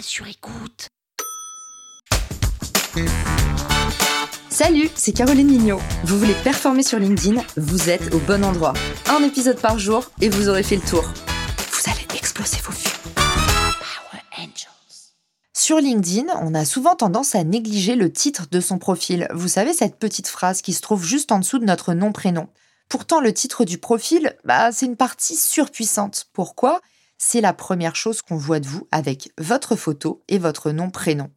sur écoute. Salut, c'est Caroline Mignot. Vous voulez performer sur LinkedIn Vous êtes au bon endroit. Un épisode par jour et vous aurez fait le tour. Vous allez exploser vos vues. Power Angels. Sur LinkedIn, on a souvent tendance à négliger le titre de son profil. Vous savez, cette petite phrase qui se trouve juste en dessous de notre nom-prénom. Pourtant, le titre du profil, bah, c'est une partie surpuissante. Pourquoi? C'est la première chose qu'on voit de vous avec votre photo et votre nom-prénom.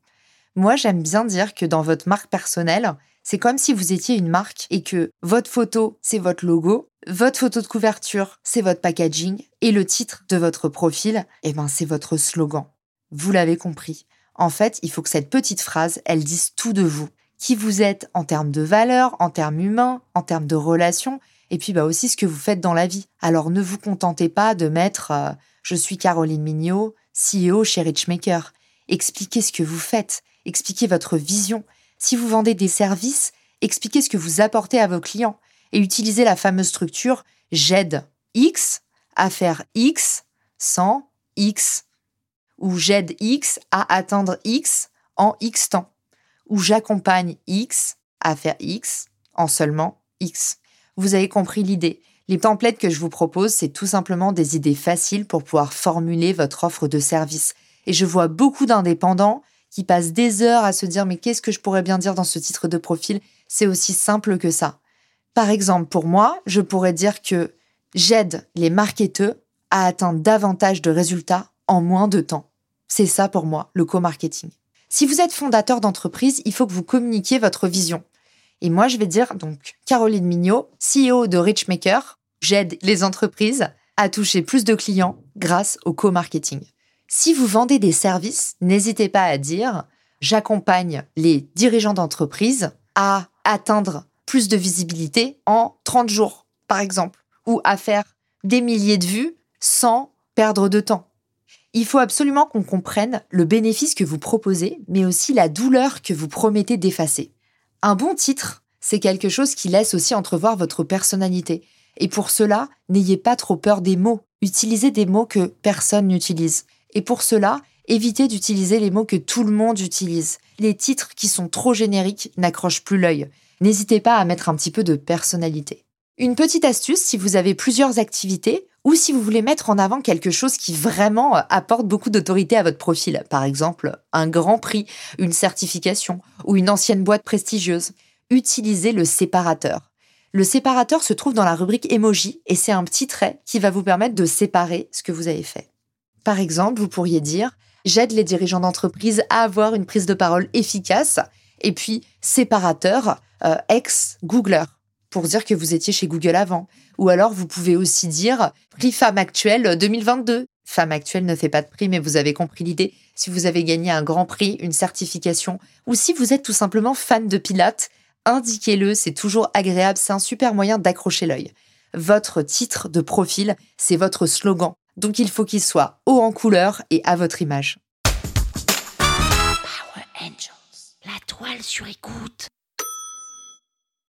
Moi, j'aime bien dire que dans votre marque personnelle, c'est comme si vous étiez une marque et que votre photo, c'est votre logo, votre photo de couverture, c'est votre packaging et le titre de votre profil, eh ben, c'est votre slogan. Vous l'avez compris. En fait, il faut que cette petite phrase, elle dise tout de vous. Qui vous êtes en termes de valeurs, en termes humains, en termes de relations, et puis bah aussi ce que vous faites dans la vie. Alors ne vous contentez pas de mettre euh, je suis Caroline Mignot, CEO chez Richmaker. Expliquez ce que vous faites, expliquez votre vision. Si vous vendez des services, expliquez ce que vous apportez à vos clients et utilisez la fameuse structure j'aide X à faire X sans X ou j'aide X à atteindre X en X temps ou j'accompagne X à faire X en seulement X. Vous avez compris l'idée. Les templates que je vous propose, c'est tout simplement des idées faciles pour pouvoir formuler votre offre de service. Et je vois beaucoup d'indépendants qui passent des heures à se dire mais qu'est-ce que je pourrais bien dire dans ce titre de profil? C'est aussi simple que ça. Par exemple, pour moi, je pourrais dire que j'aide les marketeurs à atteindre davantage de résultats en moins de temps. C'est ça pour moi, le co-marketing. Si vous êtes fondateur d'entreprise, il faut que vous communiquiez votre vision. Et moi, je vais dire donc Caroline Mignot, CEO de Richmaker, j'aide les entreprises à toucher plus de clients grâce au co-marketing. Si vous vendez des services, n'hésitez pas à dire j'accompagne les dirigeants d'entreprise à atteindre plus de visibilité en 30 jours, par exemple, ou à faire des milliers de vues sans perdre de temps. Il faut absolument qu'on comprenne le bénéfice que vous proposez, mais aussi la douleur que vous promettez d'effacer. Un bon titre, c'est quelque chose qui laisse aussi entrevoir votre personnalité. Et pour cela, n'ayez pas trop peur des mots. Utilisez des mots que personne n'utilise. Et pour cela, évitez d'utiliser les mots que tout le monde utilise. Les titres qui sont trop génériques n'accrochent plus l'œil. N'hésitez pas à mettre un petit peu de personnalité. Une petite astuce si vous avez plusieurs activités ou si vous voulez mettre en avant quelque chose qui vraiment apporte beaucoup d'autorité à votre profil, par exemple un grand prix, une certification ou une ancienne boîte prestigieuse, utilisez le séparateur. Le séparateur se trouve dans la rubrique emoji et c'est un petit trait qui va vous permettre de séparer ce que vous avez fait. Par exemple, vous pourriez dire J'aide les dirigeants d'entreprise à avoir une prise de parole efficace et puis séparateur euh, ex-Googler pour dire que vous étiez chez Google avant. Ou alors, vous pouvez aussi dire prix femme actuelle 2022. Femme actuelle ne fait pas de prix, mais vous avez compris l'idée. Si vous avez gagné un grand prix, une certification, ou si vous êtes tout simplement fan de Pilates, indiquez-le, c'est toujours agréable, c'est un super moyen d'accrocher l'œil. Votre titre de profil, c'est votre slogan. Donc il faut qu'il soit haut en couleur et à votre image. La toile sur écoute.